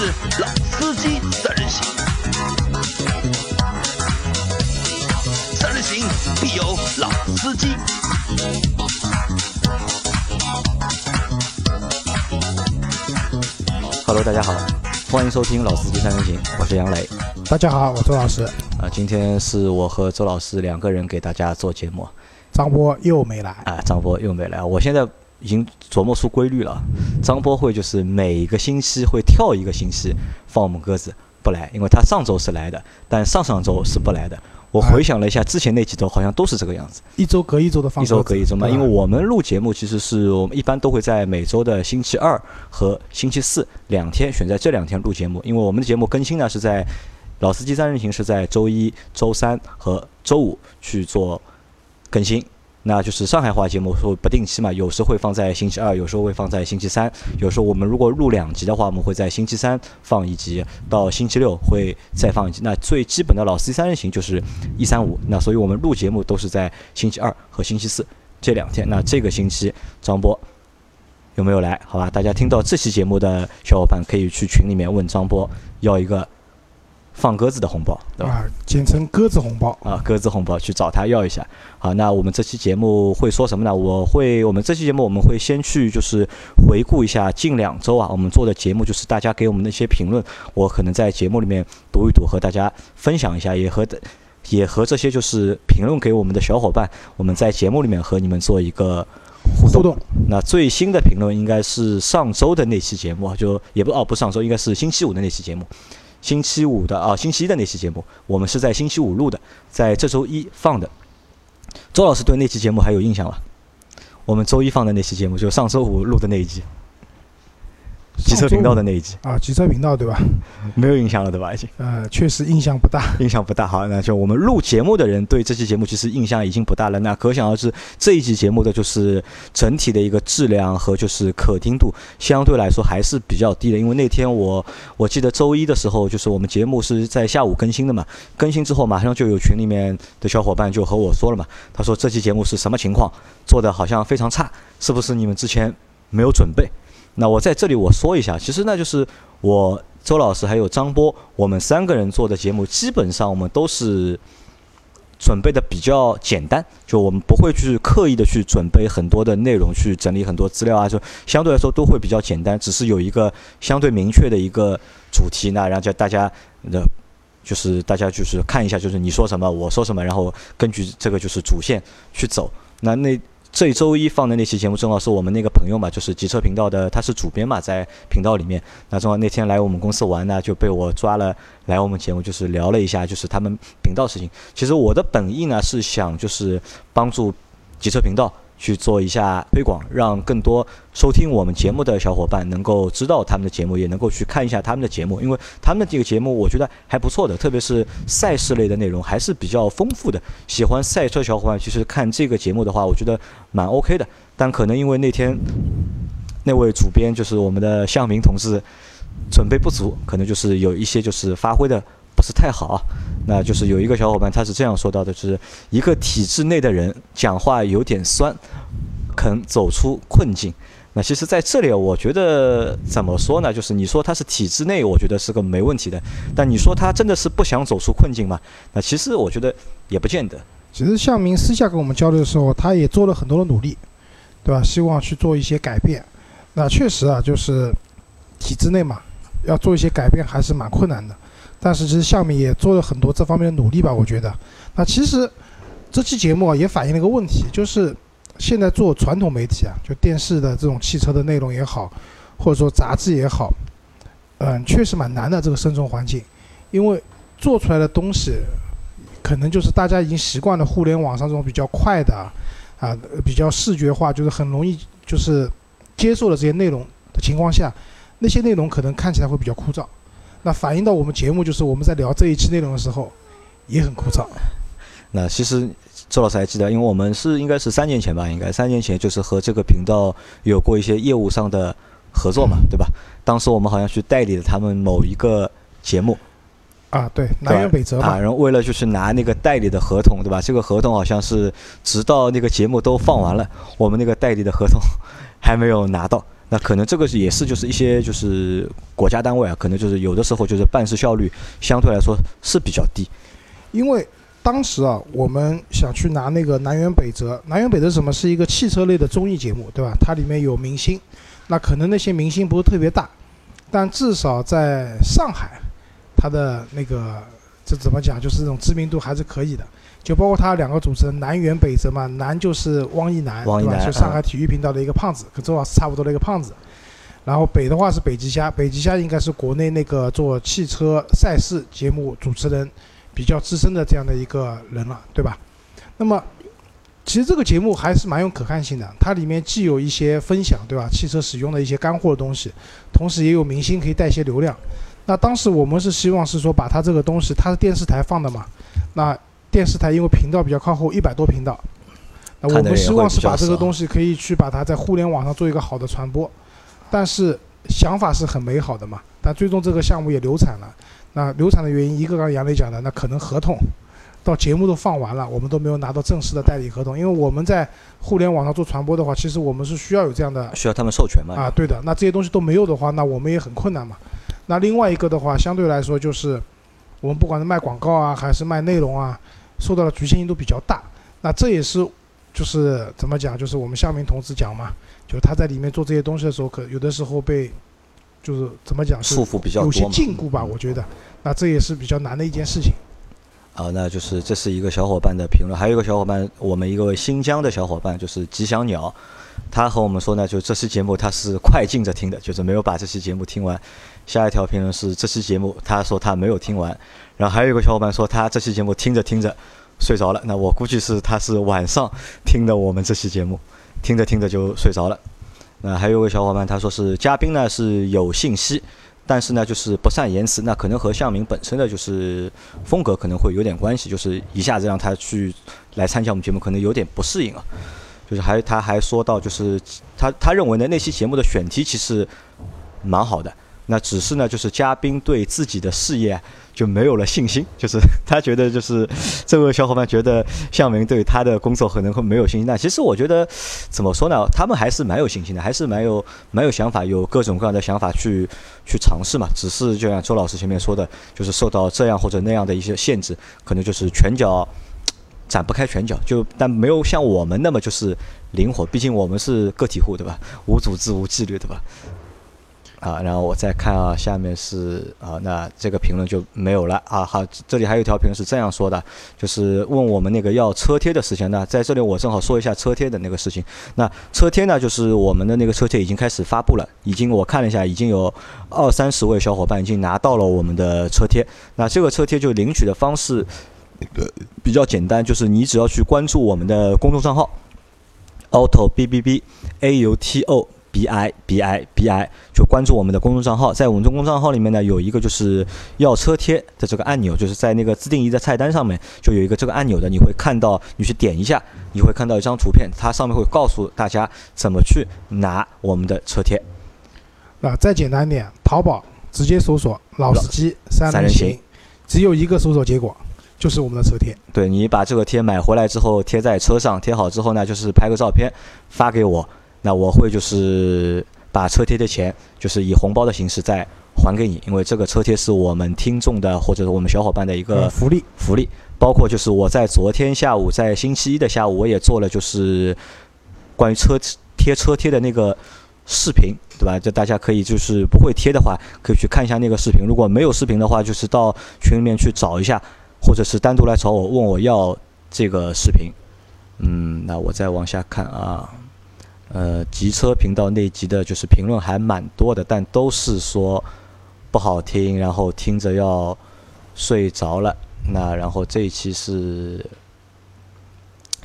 是老司机三人行，三人行必有老司机。Hello，大家好，欢迎收听《老司机三人行》，我是杨磊。大家好，我周老师。啊，今天是我和周老师两个人给大家做节目。张波又没来啊，张波又没来。我现在已经琢磨出规律了，张波会就是每个星期会跳一个星期放我们鸽子不来，因为他上周是来的，但上上周是不来的。我回想了一下，之前那几周好像都是这个样子，一周隔一周的放，一周隔一周嘛。因为我们录节目其实是我们一般都会在每周的星期二和星期四两天选在这两天录节目，因为我们的节目更新呢是在老司机三人行是在周一、周三和周五去做更新。那就是上海话节目说不定期嘛，有时会放在星期二，有时候会放在星期三。有时候我们如果录两集的话，我们会在星期三放一集，到星期六会再放一集。那最基本的老司机三人行就是一三五。那所以我们录节目都是在星期二和星期四这两天。那这个星期张波有没有来？好吧，大家听到这期节目的小伙伴可以去群里面问张波要一个。放鸽子的红包，对吧？简称鸽子红包啊，鸽子红包去找他要一下。好，那我们这期节目会说什么呢？我会，我们这期节目我们会先去就是回顾一下近两周啊，我们做的节目就是大家给我们的一些评论，我可能在节目里面读一读，和大家分享一下，也和也和这些就是评论给我们的小伙伴，我们在节目里面和你们做一个互动。那最新的评论应该是上周的那期节目，就也不哦，不上周，应该是星期五的那期节目。星期五的啊，星期一的那期节目，我们是在星期五录的，在这周一放的。周老师对那期节目还有印象吗？我们周一放的那期节目，就上周五录的那一集。汽车频道的那一集啊，汽车频道对吧？没有印象了对吧？已经呃，确实印象不大，印象不大。好，那就我们录节目的人对这期节目其实印象已经不大了。那可想而知，这一集节目的就是整体的一个质量和就是可听度相对来说还是比较低的。因为那天我我记得周一的时候，就是我们节目是在下午更新的嘛，更新之后马上就有群里面的小伙伴就和我说了嘛，他说这期节目是什么情况，做的好像非常差，是不是你们之前没有准备？那我在这里我说一下，其实那就是我周老师还有张波，我们三个人做的节目，基本上我们都是准备的比较简单，就我们不会去刻意的去准备很多的内容，去整理很多资料啊，就相对来说都会比较简单，只是有一个相对明确的一个主题，那然后叫大家的，就是大家就是看一下，就是你说什么我说什么，然后根据这个就是主线去走，那那。这周一放的那期节目，正好是我们那个朋友嘛，就是极车频道的，他是主编嘛，在频道里面。那正好那天来我们公司玩呢，就被我抓了来我们节目，就是聊了一下，就是他们频道事情。其实我的本意呢，是想就是帮助极车频道。去做一下推广，让更多收听我们节目的小伙伴能够知道他们的节目，也能够去看一下他们的节目，因为他们的这个节目我觉得还不错的，特别是赛事类的内容还是比较丰富的。喜欢赛车小伙伴其实看这个节目的话，我觉得蛮 OK 的。但可能因为那天那位主编就是我们的向明同志准备不足，可能就是有一些就是发挥的。不是太好，那就是有一个小伙伴他是这样说到的，就是一个体制内的人讲话有点酸，肯走出困境。那其实在这里，我觉得怎么说呢？就是你说他是体制内，我觉得是个没问题的。但你说他真的是不想走出困境吗？那其实我觉得也不见得。其实向明私下跟我们交流的时候，他也做了很多的努力，对吧？希望去做一些改变。那确实啊，就是体制内嘛，要做一些改变还是蛮困难的。但是其实下面也做了很多这方面的努力吧，我觉得。那其实这期节目啊也反映了一个问题，就是现在做传统媒体啊，就电视的这种汽车的内容也好，或者说杂志也好，嗯，确实蛮难的这个生存环境，因为做出来的东西可能就是大家已经习惯了互联网上这种比较快的啊，比较视觉化，就是很容易就是接受了这些内容的情况下，那些内容可能看起来会比较枯燥。那反映到我们节目，就是我们在聊这一期内容的时候，也很枯燥。那其实周老师还记得，因为我们是应该是三年前吧，应该三年前就是和这个频道有过一些业务上的合作嘛，对吧？当时我们好像去代理了他们某一个节目。啊，对，南辕北辙嘛。然后为了就是拿那个代理的合同，对吧？这个合同好像是直到那个节目都放完了，我们那个代理的合同 还没有拿到。那可能这个也是就是一些就是国家单位啊，可能就是有的时候就是办事效率相对来说是比较低。因为当时啊，我们想去拿那个南辕北辙。南辕北辙什么是一个汽车类的综艺节目，对吧？它里面有明星，那可能那些明星不是特别大，但至少在上海，它的那个这怎么讲，就是这种知名度还是可以的。就包括他两个主持人南辕北辙嘛，南就是汪一南，对吧？汪一楠就上海体育频道的一个胖子，跟周老师差不多的一个胖子。然后北的话是北极虾，北极虾应该是国内那个做汽车赛事节目主持人比较资深的这样的一个人了，对吧？那么其实这个节目还是蛮有可看性的，它里面既有一些分享，对吧？汽车使用的一些干货的东西，同时也有明星可以带一些流量。那当时我们是希望是说把它这个东西，它是电视台放的嘛，那电视台因为频道比较靠后，一百多频道，那我们希望是把这个东西可以去把它在互联网上做一个好的传播，但是想法是很美好的嘛，但最终这个项目也流产了。那流产的原因，一个刚才杨磊讲的，那可能合同到节目都放完了，我们都没有拿到正式的代理合同，因为我们在互联网上做传播的话，其实我们是需要有这样的需要他们授权嘛？啊，对的，那这些东西都没有的话，那我们也很困难嘛。那另外一个的话，相对来说就是我们不管是卖广告啊，还是卖内容啊，受到的局限性都比较大。那这也是就是怎么讲，就是我们向明同志讲嘛，就是他在里面做这些东西的时候，可有的时候被就是怎么讲，束缚比较有些。禁锢吧，我觉得。那这也是比较难的一件事情。啊，那就是这是一个小伙伴的评论，还有一个小伙伴，我们一个新疆的小伙伴就是吉祥鸟，他和我们说呢，就这期节目他是快进着听的，就是没有把这期节目听完。下一条评论是这期节目他说他没有听完，然后还有一个小伙伴说他这期节目听着听着睡着了，那我估计是他是晚上听的我们这期节目，听着听着就睡着了。那还有一个小伙伴他说是嘉宾呢是有信息。但是呢，就是不善言辞，那可能和向明本身的就是风格可能会有点关系，就是一下子让他去来参加我们节目，可能有点不适应啊。就是还他还说到，就是他他认为呢，那期节目的选题其实蛮好的，那只是呢，就是嘉宾对自己的事业就没有了信心，就是 他觉得就是这位小伙伴觉得向明对他的工作可能会没有信心。那其实我觉得怎么说呢，他们还是蛮有信心的，还是蛮有蛮有想法，有各种各样的想法去去尝试嘛。只是就像周老师前面说的，就是受到这样或者那样的一些限制，可能就是拳脚展不开拳脚，就但没有像我们那么就是灵活，毕竟我们是个体户，对吧？无组织无纪律，对吧？啊，然后我再看啊，下面是啊，那这个评论就没有了啊。好，这里还有一条评论是这样说的，就是问我们那个要车贴的事情。那在这里我正好说一下车贴的那个事情。那车贴呢，就是我们的那个车贴已经开始发布了，已经我看了一下，已经有二三十位小伙伴已经拿到了我们的车贴。那这个车贴就领取的方式呃比较简单，就是你只要去关注我们的公众账号 auto b b b a u t o。B I B I B I，就关注我们的公众账号，在我们的公众账号里面呢，有一个就是要车贴的这个按钮，就是在那个自定义的菜单上面就有一个这个按钮的，你会看到，你去点一下，你会看到一张图片，它上面会告诉大家怎么去拿我们的车贴。啊，再简单点，淘宝直接搜索“老司机三人行”，只有一个搜索结果，就是我们的车贴。对你把这个贴买回来之后贴在车上，贴好之后呢，就是拍个照片发给我，那我会就是把车贴的钱就是以红包的形式再还给你，因为这个车贴是我们听众的或者是我们小伙伴的一个呃福利。福利，包括就是我在昨天下午，在星期一的下午，我也做了就是关于车贴车贴的那个视频，对吧？就大家可以就是不会贴的话，可以去看一下那个视频。如果没有视频的话，就是到群里面去找一下，或者是单独来找我问我要这个视频。嗯，那我再往下看啊，呃，极车频道那集的就是评论还蛮多的，但都是说不好听，然后听着要睡着了。那然后这一期是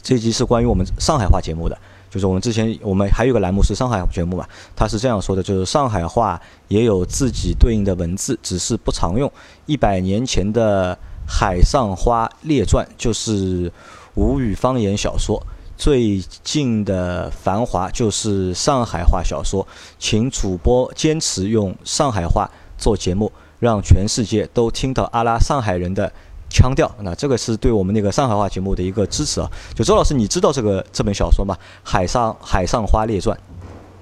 这一集是关于我们上海话节目的，就是我们之前我们还有个栏目是上海节目嘛，他是这样说的，就是上海话也有自己对应的文字，只是不常用。一百年前的《海上花列传》就是吴语方言小说。最近的《繁华》就是上海话小说，请主播坚持用上海话做节目，让全世界都听到阿拉上海人的腔调。那这个是对我们那个上海话节目的一个支持啊。就周老师，你知道这个这本小说吗？《海上海上花列传》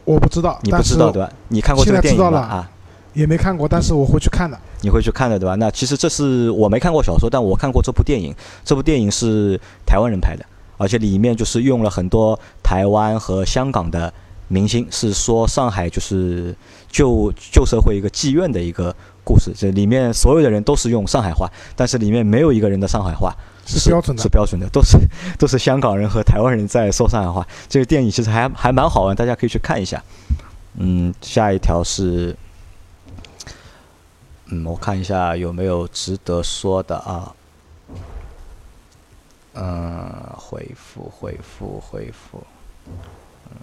我不知道，你不知道对吧？你看过这个电影吗啊？也没看过，但是我会去看的。你会去看的对吧？那其实这是我没看过小说，但我看过这部电影。这部电影是台湾人拍的，而且里面就是用了很多台湾和香港的明星，是说上海就是旧旧社会一个妓院的一个故事。这里面所有的人都是用上海话，但是里面没有一个人的上海话是标准的是标准的，都是都是香港人和台湾人在说上海话。这个电影其实还还蛮好玩，大家可以去看一下。嗯，下一条是。嗯，我看一下有没有值得说的啊。嗯，回复回复回复。嗯，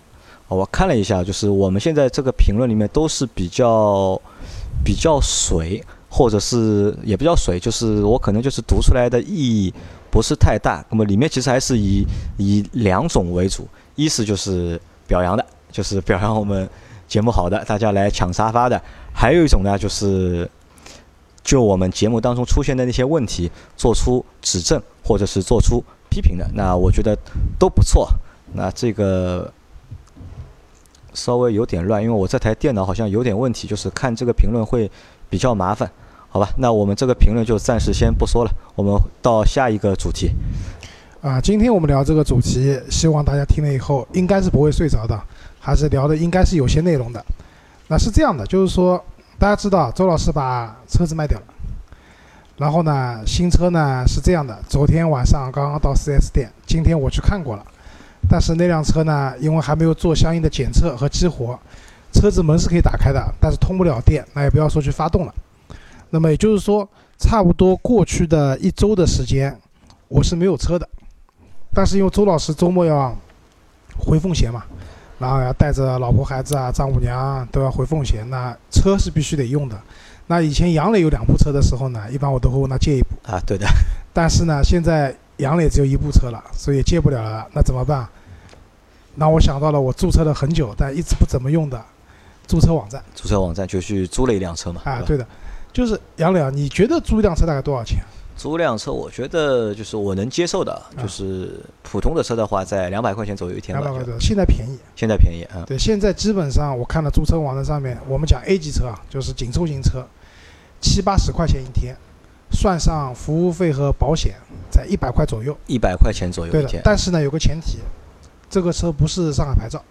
我看了一下，就是我们现在这个评论里面都是比较比较水，或者是也比较水，就是我可能就是读出来的意义不是太大。那么里面其实还是以以两种为主，一是就是表扬的，就是表扬我们节目好的，大家来抢沙发的；还有一种呢，就是。就我们节目当中出现的那些问题，做出指正或者是做出批评的，那我觉得都不错。那这个稍微有点乱，因为我这台电脑好像有点问题，就是看这个评论会比较麻烦，好吧？那我们这个评论就暂时先不说了，我们到下一个主题。啊，今天我们聊这个主题，希望大家听了以后应该是不会睡着的，还是聊的应该是有些内容的。那是这样的，就是说。大家知道，周老师把车子卖掉了，然后呢，新车呢是这样的，昨天晚上刚刚到 4S 店，今天我去看过了，但是那辆车呢，因为还没有做相应的检测和激活，车子门是可以打开的，但是通不了电，那也不要说去发动了。那么也就是说，差不多过去的一周的时间，我是没有车的，但是因为周老师周末要回奉贤嘛。然后要带着老婆孩子啊，丈母娘都要回奉贤，那车是必须得用的。那以前杨磊有两部车的时候呢，一般我都会问他借一部啊，对的。但是呢，现在杨磊只有一部车了，所以借不了了。那怎么办？那我想到了我注册了很久但一直不怎么用的租车网站。租车网站就去租了一辆车嘛。啊，对的，就是杨磊啊，你觉得租一辆车大概多少钱？租辆车，我觉得就是我能接受的，就是普通的车的话，在两百块钱左右一天吧。两百块钱，现在便宜。现在便宜啊。对，现在基本上我看了租车网站上面，我们讲 A 级车啊，就是紧凑型车，七八十块钱一天，算上服务费和保险，在一百块左右。一百块钱左右。对的，但是呢，有个前提，这个车不是上海牌照，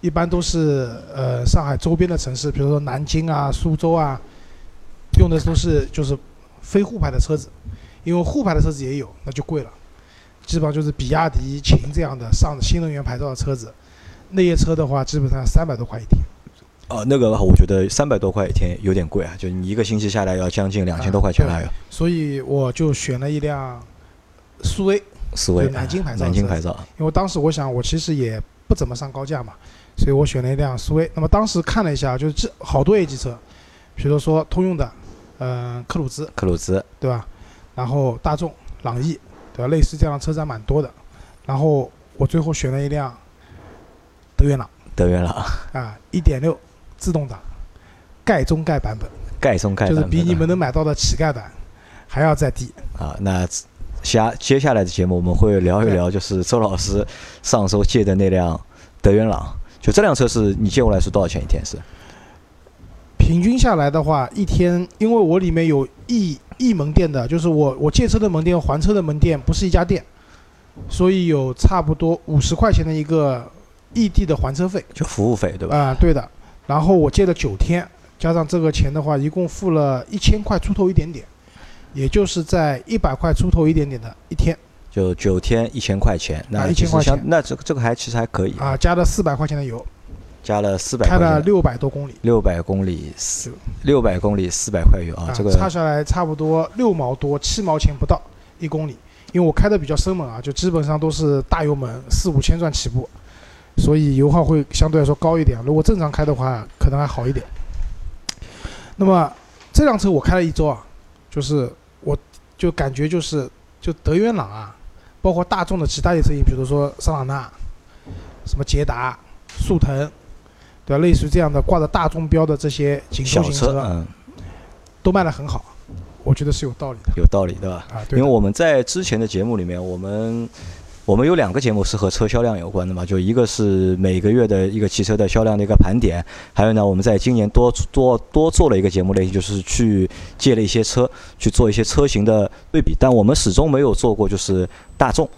一般都是呃上海周边的城市，比如说南京啊、苏州啊，用的都是就是。非沪牌的车子，因为沪牌的车子也有，那就贵了。基本上就是比亚迪、秦这样的上新能源牌照的车子，那些车的话，基本上三百多块一天。哦，那个我觉得三百多块一天有点贵啊，就你一个星期下来要将近两千多块钱了。所以我就选了一辆苏威苏威南京牌照。南京牌照。因为当时我想，我其实也不怎么上高架嘛，所以我选了一辆苏威。那么当时看了一下，就是这好多 A 级车，比如说通用的。嗯，克鲁兹，克鲁兹，对吧？然后大众朗逸，对吧？类似这样的车展蛮多的。然后我最后选了一辆德源朗，德源朗啊，一点六自动挡，盖中盖版本，盖中盖就是比你们能买到的乞丐版还要再低。啊，那下接下来的节目我们会聊一聊，就是周老师上周借的那辆德源朗，就这辆车是你借过来是多少钱一天是？平均下来的话，一天，因为我里面有异异门店的，就是我我借车的门店还车的门店不是一家店，所以有差不多五十块钱的一个异地的还车费，就服务费对吧？啊，对的。然后我借了九天，加上这个钱的话，一共付了一千块出头一点点，也就是在一百块出头一点点的一天。就九天一千块钱，那一千块钱，那这个这个还其实还可以啊，加了四百块钱的油。加了四百，开了六百多公里，六百公里四六百公里四百块油啊，这个差下来差不多六毛多七毛钱不到一公里，因为我开的比较生猛啊，就基本上都是大油门四五千转起步，所以油耗会相对来说高一点。如果正常开的话，可能还好一点。那么这辆车我开了一周啊，就是我就感觉就是就德源朗啊，包括大众的其他一些车型，比如说桑塔纳、什么捷达、速腾。对吧？类似于这样的挂着大众标的这些紧凑型车，嗯，都卖得很好，我觉得是有道理的。有道理，对吧？啊，对。因为我们在之前的节目里面，我们我们有两个节目是和车销量有关的嘛，就一个是每个月的一个汽车的销量的一个盘点，还有呢，我们在今年多多多做了一个节目类型，就是去借了一些车去做一些车型的对比，但我们始终没有做过就是大众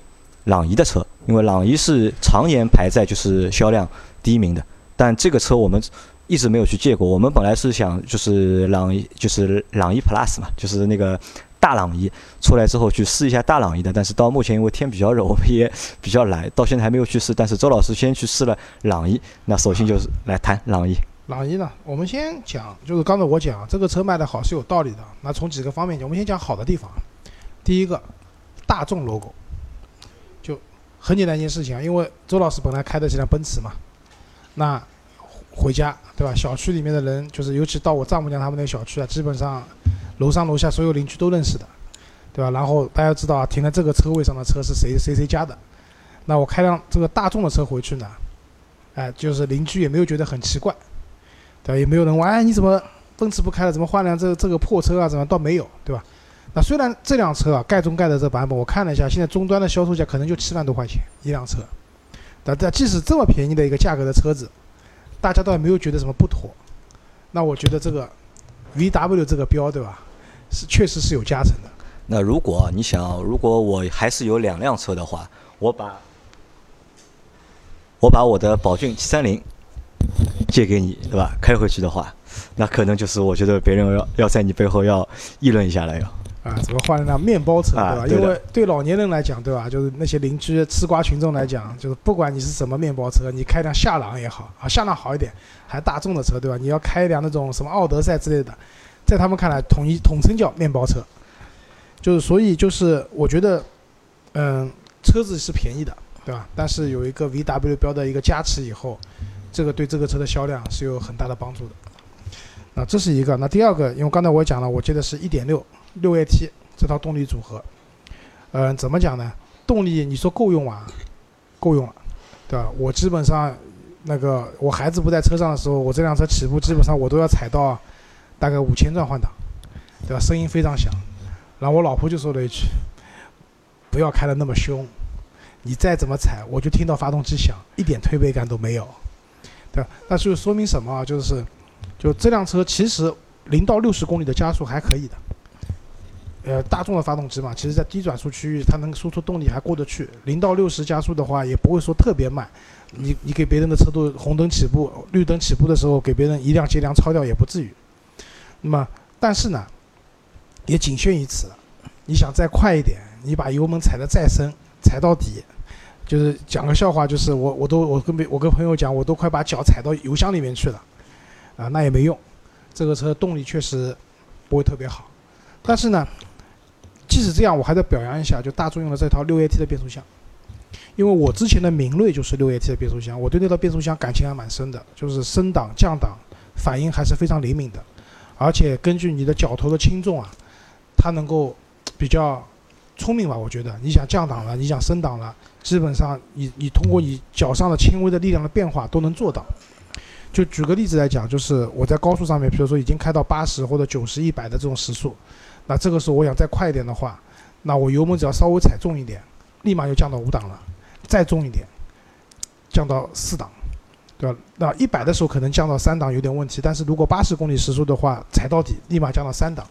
朗逸的车，因为朗逸是常年排在就是销量第一名的，但这个车我们一直没有去借过，我们本来是想就是朗就是朗逸 Plus 嘛，就是那个。大朗逸出来之后去试一下大朗逸的，但是到目前因为天比较热，我们也比较懒，到现在还没有去试。但是周老师先去试了朗逸，那首先就是来谈朗逸。朗逸呢，我们先讲，就是刚才我讲这个车卖的好是有道理的。那从几个方面讲，我们先讲好的地方。第一个，大众 logo，就很简单一件事情啊，因为周老师本来开的是辆奔驰嘛，那回家对吧？小区里面的人，就是尤其到我丈母娘他们那个小区啊，基本上。楼上楼下所有邻居都认识的，对吧？然后大家知道啊，停在这个车位上的车是谁谁谁家的。那我开辆这个大众的车回去呢，哎，就是邻居也没有觉得很奇怪，对吧？也没有人问，哎，你怎么奔驰不开了，怎么换辆这这个破车啊？怎么倒没有，对吧？那虽然这辆车啊，盖中盖的这版本，我看了一下，现在终端的销售价可能就七万多块钱一辆车，但但即使这么便宜的一个价格的车子，大家倒也没有觉得什么不妥。那我觉得这个。V W 这个标对吧，是确实是有加成的。那如果你想，如果我还是有两辆车的话，我把我把我的宝骏七三零借给你，对吧？开回去的话，那可能就是我觉得别人要要在你背后要议论一下了，要。啊，怎么换了辆面包车，对吧？因为对老年人来讲，对吧？就是那些邻居吃瓜群众来讲，就是不管你是什么面包车，你开辆夏朗也好啊，夏朗好一点，还大众的车，对吧？你要开一辆那种什么奥德赛之类的，在他们看来，统一统称叫面包车。就是所以就是我觉得，嗯，车子是便宜的，对吧？但是有一个 VW 标的一个加持以后，这个对这个车的销量是有很大的帮助的。那这是一个。那第二个，因为刚才我讲了，我记得是一点六。六 AT 这套动力组合，嗯，怎么讲呢？动力你说够用啊？够用了，对吧？我基本上那个我孩子不在车上的时候，我这辆车起步基本上我都要踩到大概五千转换挡，对吧？声音非常响。然后我老婆就说了一句：“不要开的那么凶，你再怎么踩，我就听到发动机响，一点推背感都没有。”对吧？那就说明什么啊？就是，就这辆车其实零到六十公里的加速还可以的。呃，大众的发动机嘛，其实在低转速区域，它能输出动力还过得去。零到六十加速的话，也不会说特别慢。你你给别人的车都红灯起步、绿灯起步的时候，给别人一辆接辆超掉也不至于。那么，但是呢，也仅限于此。你想再快一点，你把油门踩得再深，踩到底，就是讲个笑话，就是我我都我跟别我跟朋友讲，我都快把脚踩到油箱里面去了，啊，那也没用。这个车动力确实不会特别好，但是呢。即使这样，我还得表扬一下，就大众用的这套六 AT 的变速箱，因为我之前的明锐就是六 AT 的变速箱，我对那套变速箱感情还蛮深的，就是升档降档反应还是非常灵敏的，而且根据你的脚头的轻重啊，它能够比较聪明吧？我觉得你想降档了，你想升档了，基本上你你通过你脚上的轻微的力量的变化都能做到。就举个例子来讲，就是我在高速上面，比如说已经开到八十或者九十、一百的这种时速。那这个时候我想再快一点的话，那我油门只要稍微踩重一点，立马就降到五档了，再重一点，降到四档，对吧？那一百的时候可能降到三档有点问题，但是如果八十公里时速的话，踩到底立马降到三档，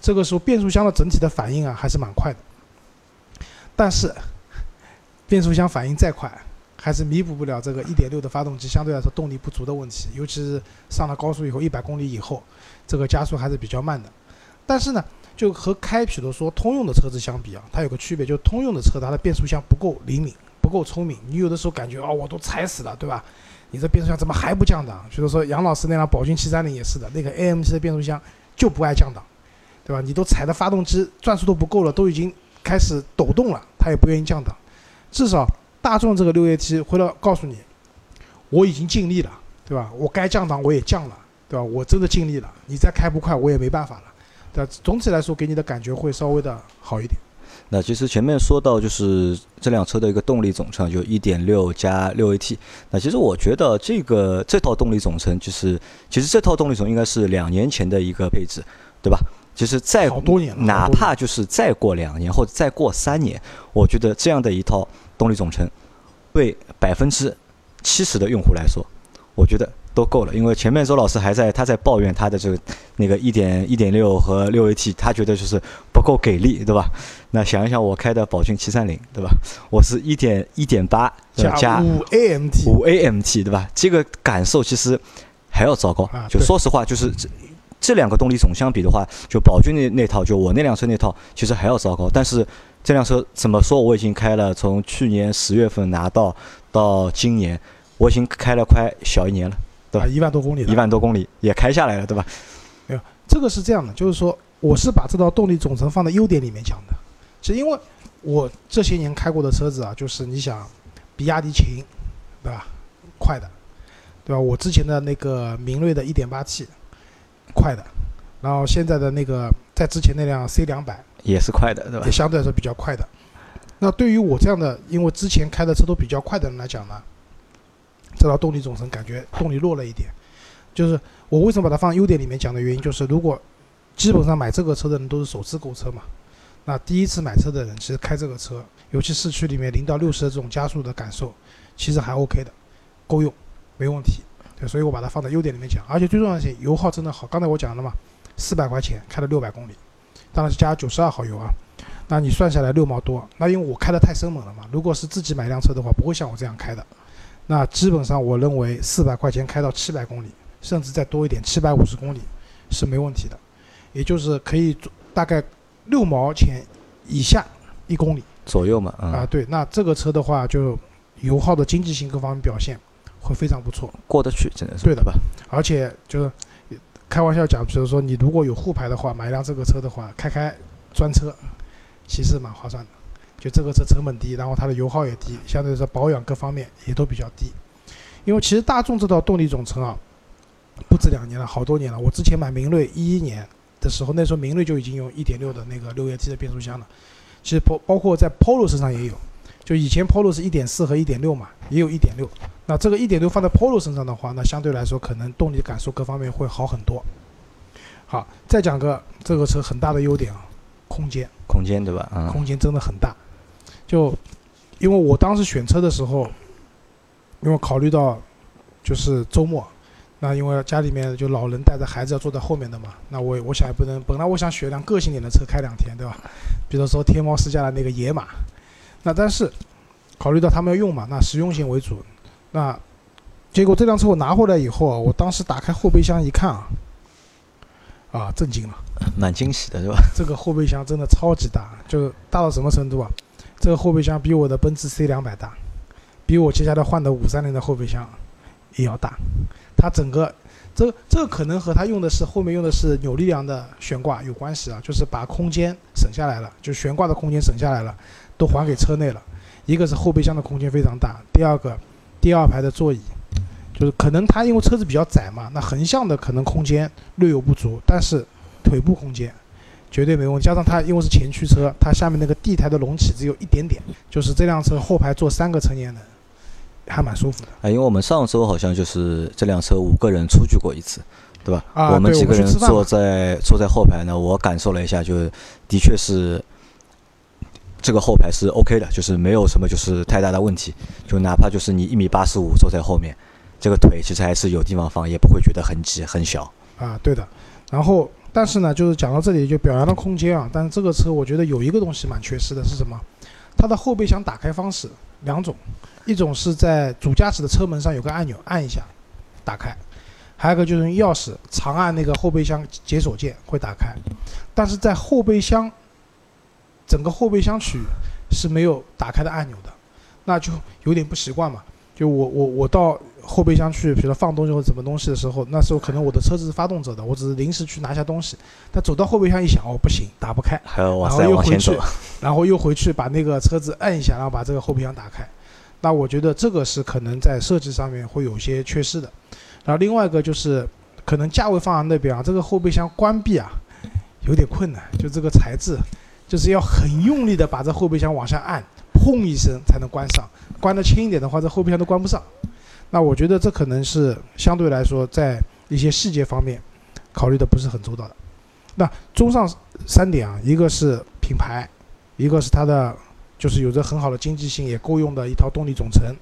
这个时候变速箱的整体的反应啊还是蛮快的，但是变速箱反应再快，还是弥补不了这个一点六的发动机相对来说动力不足的问题，尤其是上了高速以后，一百公里以后，这个加速还是比较慢的。但是呢，就和开比如说通用的车子相比啊，它有个区别，就通用的车它的变速箱不够灵敏，不够聪明。你有的时候感觉啊，我都踩死了，对吧？你这变速箱怎么还不降档？比如说杨老师那辆宝骏七三零也是的，那个 AMG 的变速箱就不爱降档，对吧？你都踩的发动机转速都不够了，都已经开始抖动了，它也不愿意降档。至少大众这个六 AT 回来告诉你，我已经尽力了，对吧？我该降档我也降了，对吧？我真的尽力了，你再开不快我也没办法了。对，总体来说给你的感觉会稍微的好一点。那其实前面说到就是这辆车的一个动力总成就一点六加六 AT。那其实我觉得这个这套动力总成就是，其实这套动力总应该是两年前的一个配置，对吧？其实再好多年了，哪怕就是再过两年或者再过三年，我觉得这样的一套动力总成，对百分之七十的用户来说，我觉得都够了。因为前面周老师还在他在抱怨他的这个那个一点一点六和六 AT，他觉得就是不够给力，对吧？那想一想，我开的宝骏七三零，对吧？我是一点一点八加加五 AMT，五 AMT 对吧？这个感受其实还要糟糕。啊就说实话，就是这这两个动力总相比的话，就宝骏那那套，就我那辆车那套，其实还要糟糕。但是这辆车怎么说，我已经开了，从去年十月份拿到到今年，我已经开了快小一年了，对吧啊，一万多公里的，一万多公里也开下来了，对吧？没有这个是这样的，就是说，我是把这套动力总成放在优点里面讲的，是因为我这些年开过的车子啊，就是你想，比亚迪秦，对吧？快的，对吧？我之前的那个明锐的 1.8T，快的，然后现在的那个在之前那辆 C 两百也是快的，对吧也？相对来说比较快的。那对于我这样的，因为之前开的车都比较快的人来讲呢，这套动力总成感觉动力弱了一点。就是我为什么把它放优点里面讲的原因，就是如果基本上买这个车的人都是首次购车嘛，那第一次买车的人其实开这个车，尤其市区里面零到六十的这种加速的感受，其实还 OK 的，够用，没问题。对，所以我把它放在优点里面讲，而且最重要的是油耗真的好。刚才我讲了嘛，四百块钱开了六百公里，当然是加九十二号油啊。那你算下来六毛多，那因为我开的太生猛了嘛。如果是自己买辆车的话，不会像我这样开的。那基本上我认为四百块钱开到七百公里，甚至再多一点，七百五十公里是没问题的，也就是可以大概六毛钱以下一公里左右嘛，啊。嗯，对，那这个车的话，就油耗的经济性各方面表现会非常不错。过得去，真的是对的吧？而且就是开玩笑讲，比如说你如果有沪牌的话，买一辆这个车的话，开开专车，其实蛮划算的。就这个车成本低，然后它的油耗也低，相对来说保养各方面也都比较低。因为其实大众这套动力总成啊，不止两年了，好多年了。我之前买明锐一一年的时候，那时候明锐就已经用1.6的那个六 AT 的变速箱了。其实包包括在 Polo 身上也有，就以前 Polo 是1.4和1.6嘛，也有1.6。那这个1.6放在 Polo 身上的话，那相对来说可能动力感受各方面会好很多。好，再讲个这个车很大的优点啊，空间，空间对吧？嗯，空间真的很大。就因为我当时选车的时候，因为考虑到就是周末，那因为家里面就老人带着孩子要坐在后面的嘛，那我我想也不能，本来我想选辆个性点的车开两天，对吧？比如说天猫试驾的那个野马，那但是考虑到他们要用嘛，那实用性为主，那结果这辆车我拿回来以后啊，我当时打开后备箱一看啊，啊震惊了。蛮惊喜的，是吧？这个后备箱真的超级大，就是大到什么程度啊？这个后备箱比我的奔驰 C 两百大，比我接下来换的五三零的后备箱也要大。它整个这这个可能和它用的是后面用的是扭力梁的悬挂有关系啊，就是把空间省下来了，就悬挂的空间省下来了，都还给车内了。一个是后备箱的空间非常大，第二个第二排的座椅。就是可能它因为车子比较窄嘛，那横向的可能空间略有不足，但是腿部空间绝对没问题。加上它因为是前驱车，它下面那个地台的隆起只有一点点，就是这辆车后排坐三个成年人，还蛮舒服的。啊，因为我们上周好像就是这辆车五个人出去过一次，对吧？啊我们几个人坐在坐在后排呢，我感受了一下，就的确是这个后排是 OK 的，就是没有什么就是太大的问题，就哪怕就是你一米八十五坐在后面，这个腿其实还是有地方放，也不会觉得很挤很小。啊，对的。然后，但是呢，就是讲到这里就表扬了空间啊。但是这个车我觉得有一个东西蛮缺失的，是什么？它的后备箱打开方式两种，一种是在主驾驶的车门上有个按钮，按一下打开；还有一个就是用钥匙长按那个后备箱解锁键会打开。但是在后备箱整个后备箱区域是没有打开的按钮的，那就有点不习惯嘛。就我我我到后备箱去，比如说放东西或者什么东西的时候，那时候可能我的车子是发动着的，我只是临时去拿下东西。但走到后备箱一想，哦，不行，打不开，还要往然后又回去 然后又回去把那个车子按一下，然后把这个后备箱打开。那我觉得这个是可能在设计上面会有些缺失的。然后另外一个就是，可能价位放在那边啊，这个后备箱关闭啊有点困难，就这个材质，就是要很用力的把这后备箱往下按，砰一声才能关上。关得轻一点的话，这后备箱都关不上。那我觉得这可能是相对来说在一些细节方面考虑的不是很周到的。那综上三点啊，一个是品牌，一个是它的就是有着很好的经济性，也够用的一套动力总成，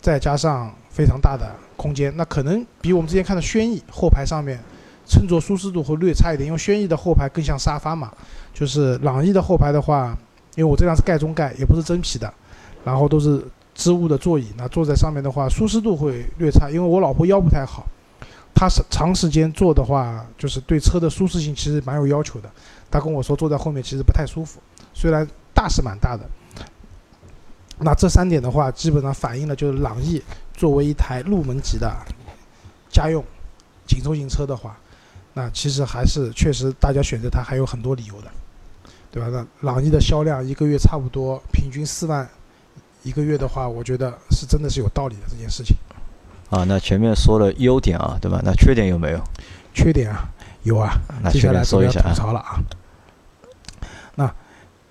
再加上非常大的空间，那可能比我们之前看的轩逸后排上面乘坐舒适度会略差一点，因为轩逸的后排更像沙发嘛，就是朗逸的后排的话，因为我这辆是盖中盖，也不是真皮的，然后都是织物的座椅，那坐在上面的话舒适度会略差，因为我老婆腰不太好。她是长时间坐的话，就是对车的舒适性其实蛮有要求的。她跟我说坐在后面其实不太舒服，虽然大是蛮大的。那这三点的话，基本上反映了就是朗逸作为一台入门级的家用紧凑型车的话，那其实还是确实大家选择它还有很多理由的，对吧？那朗逸的销量一个月差不多平均四万一个月的话，我觉得是真的是有道理的这件事情。啊，那前面说了优点啊，对吧？那缺点有没有？缺点啊，有啊。那缺点说一下吐槽了啊。那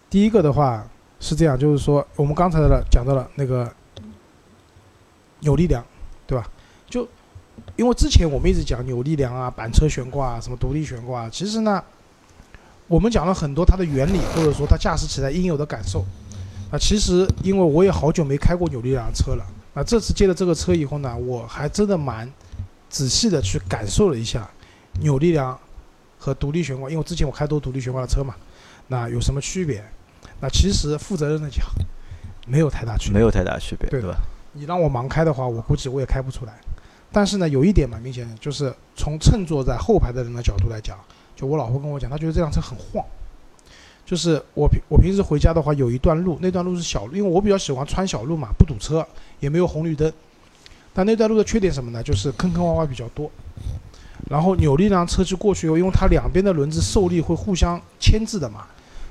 第一个的话是这样，就是说我们刚才的讲到了那个扭力梁，对吧？就因为之前我们一直讲扭力梁啊、板车悬挂啊、什么独立悬挂，其实呢，我们讲了很多它的原理，或者说它驾驶起来应有的感受。啊，其实因为我也好久没开过扭力梁车了。那这次接了这个车以后呢，我还真的蛮仔细的去感受了一下扭力梁和独立悬挂，因为之前我开都独立悬挂的车嘛，那有什么区别？那其实负责任的讲，没有太大区别，没有太大区别，对吧？你让我盲开的话，我估计我也开不出来。但是呢，有一点蛮明显的，就是从乘坐在后排的人的角度来讲，就我老婆跟我讲，她觉得这辆车很晃。就是我平我平时回家的话，有一段路，那段路是小路，因为我比较喜欢穿小路嘛，不堵车，也没有红绿灯。但那段路的缺点什么呢？就是坑坑洼洼比较多。然后扭力梁车去过去以后，因为它两边的轮子受力会互相牵制的嘛，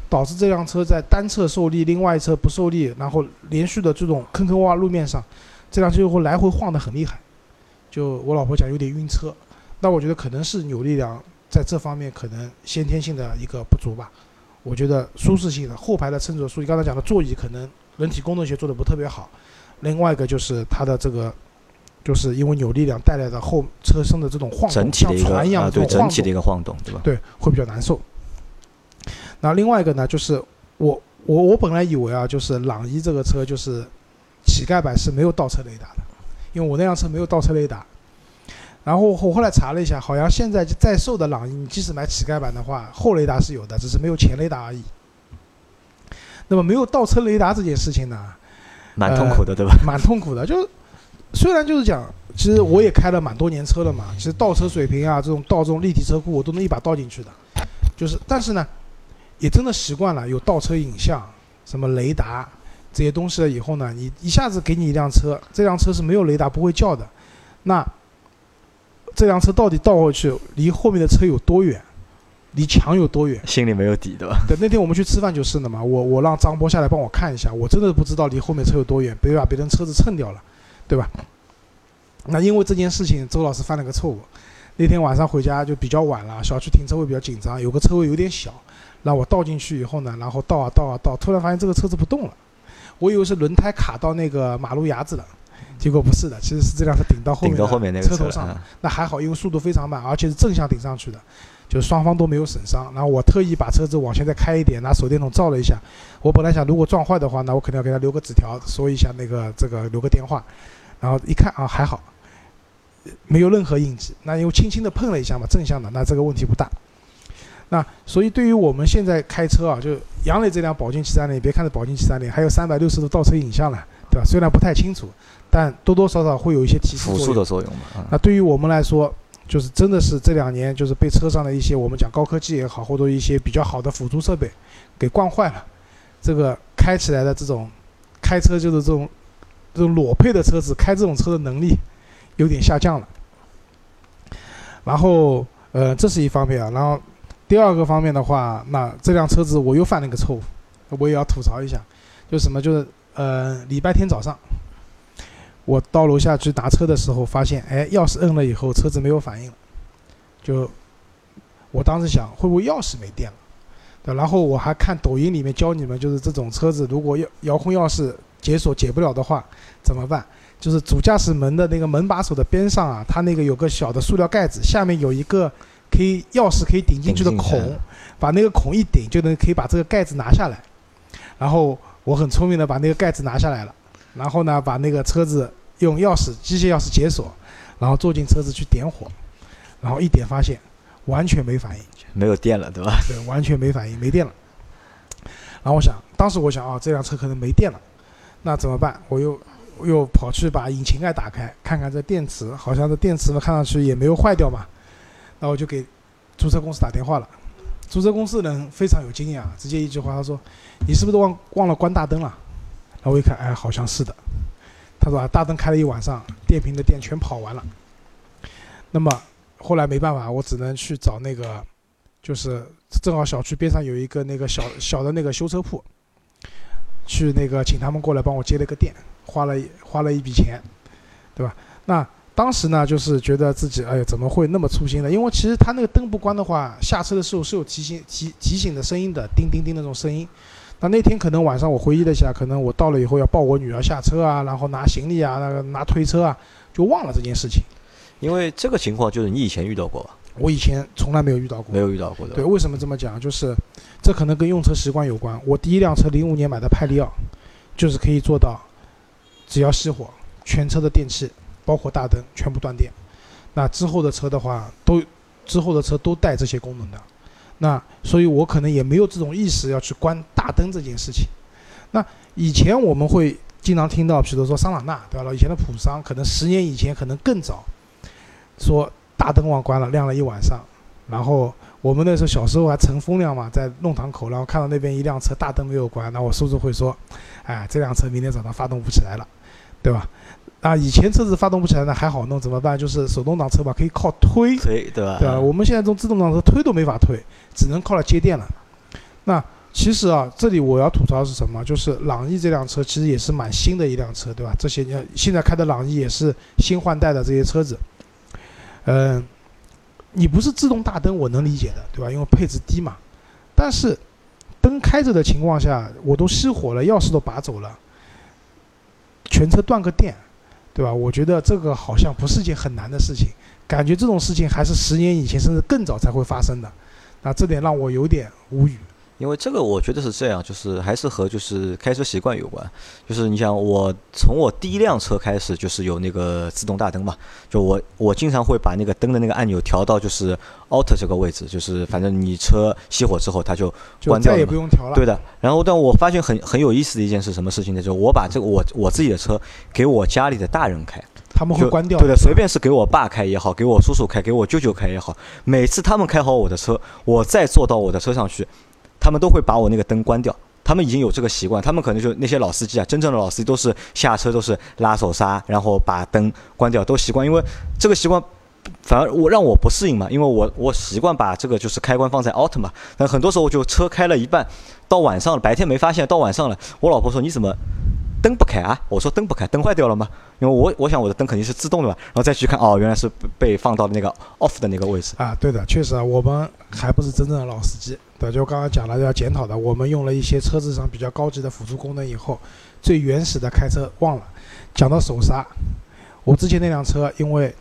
导致这辆车在单侧受力，另外一侧不受力，然后连续的这种坑坑洼洼路面上，这辆车就会来回晃得很厉害。就我老婆讲有点晕车，那我觉得可能是扭力梁在这方面可能先天性的一个不足吧。我觉得舒适性的后排的乘坐舒适，刚才讲的座椅可能人体工程学做的不特别好。另外一个就是它的这个，就是因为扭力量带来的后车身的这种晃动，像船一样的对整体的一个晃动，对吧？对，会比较难受。那另外一个呢，就是我我我本来以为啊，就是朗逸这个车就是乞丐版是没有倒车雷达的，因为我那辆车没有倒车雷达。然后我后来查了一下，好像现在在售的朗逸，你即使买乞丐版的话，后雷达是有的，只是没有前雷达而已。那么没有倒车雷达这件事情呢，蛮痛苦的，对吧？蛮痛苦的，就虽然就是讲，其实我也开了蛮多年车了嘛，其实倒车水平啊，这种倒这种立体车库，我都能一把倒进去的。就是，但是呢，也真的习惯了有倒车影像、什么雷达这些东西了以后呢，你一下子给你一辆车，这辆车是没有雷达不会叫的，那。这辆车到底倒过去离后面的车有多远？离墙有多远？心里没有底，对吧？对，那天我们去吃饭就是的嘛。我我让张波下来帮我看一下，我真的不知道离后面车有多远，别把别人车子蹭掉了，对吧？那因为这件事情，周老师犯了个错误。那天晚上回家就比较晚了，小区停车位比较紧张，有个车位有点小，让我倒进去以后呢，然后倒啊倒啊倒，突然发现这个车子不动了，我以为是轮胎卡到那个马路牙子了。结果不是的，其实是这辆车顶到后面的车头上，那还好，因为速度非常慢，而且是正向顶上去的，就是双方都没有损伤。然后我特意把车子往前再开一点，拿手电筒照了一下。我本来想，如果撞坏的话，那我肯定要给他留个纸条，说一下那个这个留个电话。然后一看啊，还好，没有任何印记。那因为轻轻的碰了一下嘛，正向的，那这个问题不大。那所以对于我们现在开车啊，就杨磊这辆宝骏七三零，别看是宝骏七三零，还有三百六十度倒车影像呢，对吧？虽然不太清楚。但多多少少会有一些提辅助的作用嘛。那对于我们来说，就是真的是这两年就是被车上的一些我们讲高科技也好，或者一些比较好的辅助设备给惯坏了。这个开起来的这种开车就是这种这种裸配的车子开这种车的能力有点下降了。然后呃，这是一方面啊。然后第二个方面的话，那这辆车子我又犯了一个错误，我也要吐槽一下，就什么就是呃礼拜天早上。我到楼下去拿车的时候，发现，哎，钥匙摁了以后，车子没有反应了。就，我当时想，会不会钥匙没电了？对，然后我还看抖音里面教你们，就是这种车子如果遥遥控钥匙解锁解不了的话，怎么办？就是主驾驶门的那个门把手的边上啊，它那个有个小的塑料盖子，下面有一个可以钥匙可以顶进去的孔，把那个孔一顶就能可以把这个盖子拿下来。然后我很聪明的把那个盖子拿下来了，然后呢把那个车子用钥匙机械钥匙解锁，然后坐进车子去点火，然后一点发现完全没反应。没有电了，对吧？对，完全没反应，没电了。然后我想，当时我想啊，这辆车可能没电了，那怎么办？我又又跑去把引擎盖打开，看看这电池，好像这电池看上去也没有坏掉嘛。那我就给租车公司打电话了。租车公司人非常有经验啊，直接一句话，他说：“你是不是忘忘了关大灯了？”然后我一看，哎，好像是的。他说啊，大灯开了一晚上，电瓶的电全跑完了。那么后来没办法，我只能去找那个，就是正好小区边上有一个那个小小的那个修车铺，去那个请他们过来帮我接了个电，花了花了一笔钱，对吧？那当时呢，就是觉得自己哎呀怎么会那么粗心呢？因为其实他那个灯不关的话，下车的时候是有提醒提提醒的声音的，叮叮叮那种声音。那那天可能晚上我回忆了一下，可能我到了以后要抱我女儿下车啊，然后拿行李啊，那个拿推车啊，就忘了这件事情。因为这个情况就是你以前遇到过吧？我以前从来没有遇到过没。有遇到过的。对，为什么这么讲？就是这可能跟用车习惯有关。我第一辆车零五年买的派利奥，就是可以做到，只要熄火，全车的电器包括大灯全部断电。那之后的车的话，都之后的车都带这些功能的。那所以，我可能也没有这种意识要去关大灯这件事情。那以前我们会经常听到，比如说桑塔纳，对吧？以前的普桑，可能十年以前，可能更早，说大灯忘关了，亮了一晚上。然后我们那时候小时候还乘风凉嘛，在弄堂口，然后看到那边一辆车大灯没有关，那我叔叔会说：“哎，这辆车明天早上发动不起来了，对吧？”啊，以前车子发动不起来呢还好弄，怎么办？就是手动挡车嘛，可以靠推，推对吧？对吧？我们现在这种自动挡车推都没法推，只能靠了接电了。那其实啊，这里我要吐槽的是什么？就是朗逸这辆车其实也是蛮新的一辆车，对吧？这些年现在开的朗逸也是新换代的这些车子。嗯、你不是自动大灯，我能理解的，对吧？因为配置低嘛。但是灯开着的情况下，我都熄火了，钥匙都拔走了，全车断个电，对吧？我觉得这个好像不是件很难的事情，感觉这种事情还是十年以前甚至更早才会发生的。那这点让我有点无语。因为这个我觉得是这样，就是还是和就是开车习惯有关。就是你想，我从我第一辆车开始就是有那个自动大灯嘛，就我我经常会把那个灯的那个按钮调到就是 Auto 这个位置，就是反正你车熄火之后它就关掉了嘛不用调了。对的，然后但我发现很很有意思的一件事，什么事情呢？就是我把这个我我自己的车给我家里的大人开，他们会关掉。对的，随便是给我爸开也好，给我叔叔开，给我舅舅开也好，每次他们开好我的车，我再坐到我的车上去，他们都会把我那个灯关掉。他们已经有这个习惯，他们可能就那些老司机啊，真正的老司机都是下车都是拉手刹，然后把灯关掉，都习惯。因为这个习惯反而我让我不适应嘛，因为我我习惯把这个就是开关放在 Auto 嘛，但很多时候就车开了一半，到晚上了，白天没发现，到晚上了，我老婆说你怎么灯不开啊？我说灯不开，灯坏掉了吗？因为我我想我的灯肯定是自动的嘛，然后再去看，哦，原来是被被放到了那个 off 的那个位置。啊，对的，确实啊，我们还不是真正的老司机，对，就刚刚讲了要检讨的，我们用了一些车子上比较高级的辅助功能以后，最原始的开车忘了。讲到手刹，我之前那辆车因为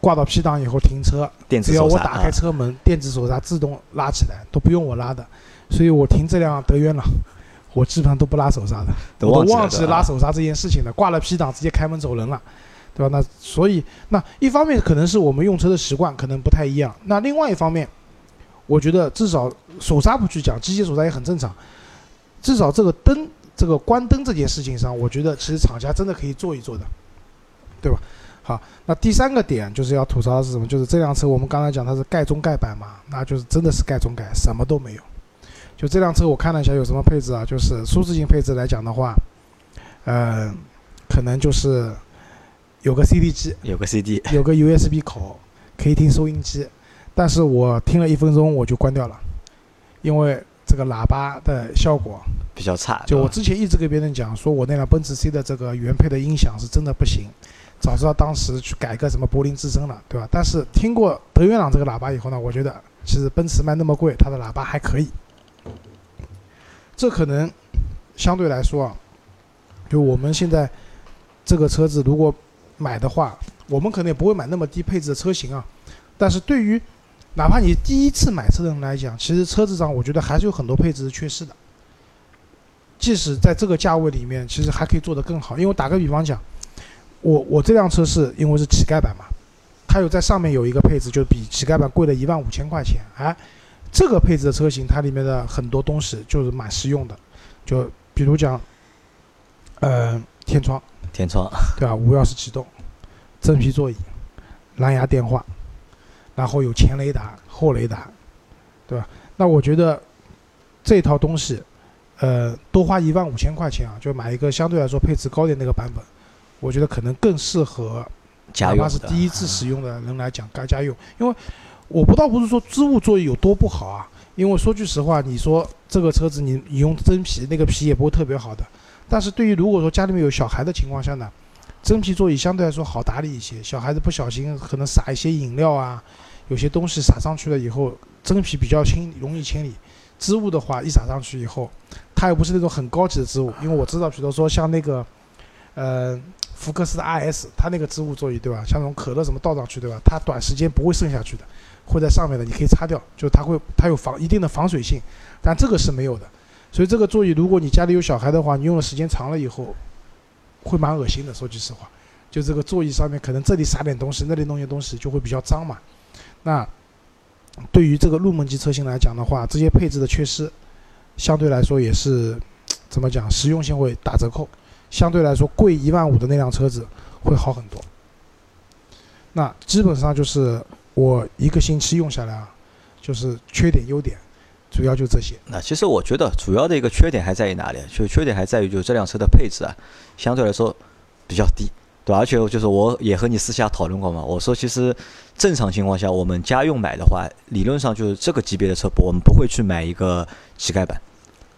挂到 P 档以后停车，电子只要我打开啊，车门，电子手刹自动拉起来，都不用我拉的，所以我停这辆德渊朗，我基本上都不拉手刹的。都我都忘记拉手刹这件事情了，挂了 P 档直接开门走人了，对吧？那所以那一方面可能是我们用车的习惯可能不太一样，那另外一方面，我觉得至少手刹不去讲，机械手刹也很正常，至少这个灯这个关灯这件事情上，我觉得其实厂家真的可以做一做的，对吧？好，那第三个点就是要吐槽的是什么？就是这辆车我们刚才讲它是盖中盖版嘛，那就是真的是盖中盖，什么都没有。就这辆车我看了一下有什么配置啊？就是舒适性配置来讲的话，呃，可能就是有个 CD 机，有个 CD，有个 USB 口，可以听收音机，但是我听了一分钟我就关掉了，因为这个喇叭的效果，比较差。就我之前一直跟别人讲，说我那辆奔驰 C 的这个原配的音响是真的不行，早知道当时去改个什么柏林之声了，对吧？但是听过德源朗这个喇叭以后呢，我觉得其实奔驰卖那么贵，它的喇叭还可以。这可能相对来说啊，就我们现在这个车子如果买的话，我们可能也不会买那么低配置的车型啊。但是对于哪怕你第一次买车的人来讲，其实车子上我觉得还是有很多配置是缺失的。即使在这个价位里面，其实还可以做得更好。因为打个比方讲，我我这辆车是因为是乞丐版嘛，它有在上面有一个配置，就比乞丐版贵了一万五千块钱。哎，这个配置的车型，它里面的很多东西就是蛮实用的，就比如讲，呃，天窗，天窗，对吧？无钥匙启动，真皮座椅，蓝牙电话，然后有前雷达、后雷达，对吧？那我觉得这套东西。呃，多花一万五千块钱啊，就买一个相对来说配置高点那个版本，我觉得可能更适合，哪怕是第一次使用的人来讲，该家用。因为我不倒不是说织物座椅有多不好啊，因为说句实话，你说这个车子你你用真皮，那个皮也不会特别好的。但是对于如果说家里面有小孩的情况下呢，真皮座椅相对来说好打理一些。小孩子不小心可能撒一些饮料啊，有些东西撒上去了以后，真皮比较轻，容易清理。织物的话，一撒上去以后。它又不是那种很高级的织物，因为我知道，比如说像那个，呃，福克斯 RS，它那个织物座椅，对吧？像那种可乐什么倒上去，对吧？它短时间不会渗下去的，会在上面的，你可以擦掉，就它会，它有防一定的防水性，但这个是没有的。所以这个座椅，如果你家里有小孩的话，你用的时间长了以后，会蛮恶心的。说句实话，就这个座椅上面可能这里撒点东西，那里弄些东西，就会比较脏嘛。那对于这个入门级车型来讲的话，这些配置的缺失。相对来说也是，怎么讲，实用性会打折扣。相对来说，贵一万五的那辆车子会好很多。那基本上就是我一个星期用下来啊，就是缺点优点，主要就这些。那其实我觉得主要的一个缺点还在于哪里？就缺点还在于就是这辆车的配置啊，相对来说比较低，对？而且就是我也和你私下讨论过嘛，我说其实正常情况下我们家用买的话，理论上就是这个级别的车，我们不会去买一个乞丐版。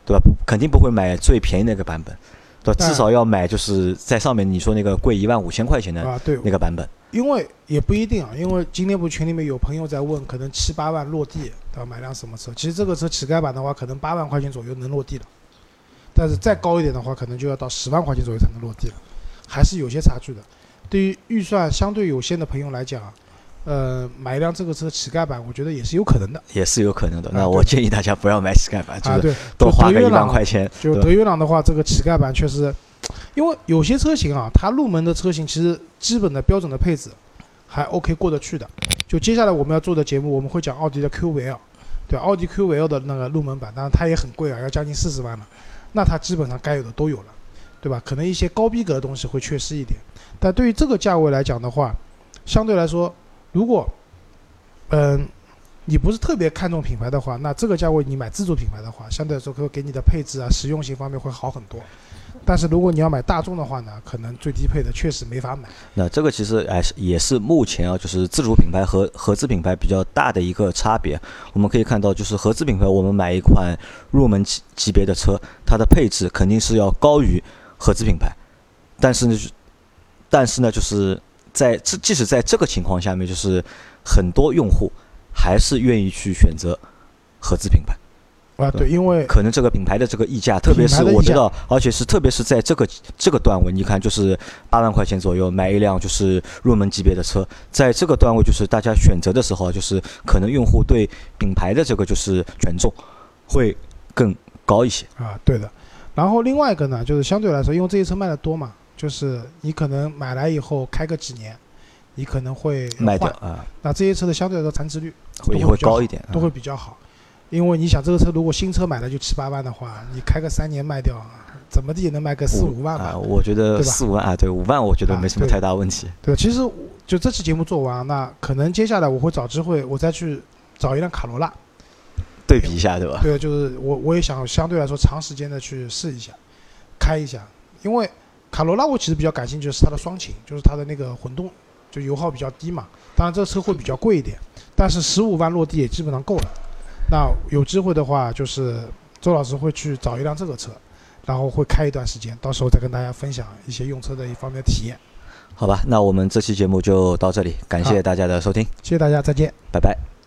对吧？肯定不会买最便宜那个版本，对？至少要买就是在上面你说那个贵一万五千块钱的啊，对，那个版本。因为也不一定啊，因为今天不群里面有朋友在问，可能七八万落地，对吧？买辆什么车？其实这个车乞丐版的话，可能八万块钱左右能落地了，但是再高一点的话，可能就要到十万块钱左右才能落地了，还是有些差距的。对于预算相对有限的朋友来讲。呃，买一辆这个车乞丐版，我觉得也是有可能的，也是有可能的。那我建议大家不要买乞丐版，啊，对，多花个一万块钱。就德悦朗的话，这个乞丐版确实，因为有些车型啊，它入门的车型其实基本的标准的配置还 OK 过得去的。就接下来我们要做的节目，我们会讲奥迪的 QL，对，奥迪 QL 的那个入门版，当然它也很贵啊，要将近四十万了。那它基本上该有的都有了，对吧？可能一些高逼格的东西会缺失一点，但对于这个价位来讲的话，相对来说。如果，嗯，你不是特别看重品牌的话，那这个价位你买自主品牌的话，相对来说会给你的配置啊、实用性方面会好很多。但是如果你要买大众的话呢，可能最低配的确实没法买。那这个其实哎也是目前啊，就是自主品牌和合资品牌比较大的一个差别。我们可以看到，就是合资品牌，我们买一款入门级级别的车，它的配置肯定是要高于合资品牌。但是呢，但是呢，就是。在这，即使在这个情况下面，就是很多用户还是愿意去选择合资品牌啊。对，因为可能这个品牌的这个溢价，特别是我知道，而且是特别是在这个这个段位，你看就是八万块钱左右买一辆就是入门级别的车，在这个段位就是大家选择的时候，就是可能用户对品牌的这个就是权重会更高一些啊。对的。然后另外一个呢，就是相对来说，因为这些车卖的多嘛。就是你可能买来以后开个几年，你可能会卖掉啊。那这些车的相对来说残值率会会高一点，都会比较好。因为你想，这个车如果新车买了就七八万的话，你开个三年卖掉，怎么地也能卖个四五万吧？我觉得四五万啊，对五万我觉得没什么太大问题。对，其实就这期节目做完，那可能接下来我会找机会，我再去找一辆卡罗拉对比一下，对吧？对，就是我我也想相对来说长时间的去试一下，开一下，因为。卡罗拉我其实比较感兴趣的是它的双擎，就是它的那个混动，就油耗比较低嘛。当然这个车会比较贵一点，但是十五万落地也基本上够了。那有机会的话，就是周老师会去找一辆这个车，然后会开一段时间，到时候再跟大家分享一些用车的一方面体验。好吧，那我们这期节目就到这里，感谢大家的收听，谢谢大家，再见，拜拜。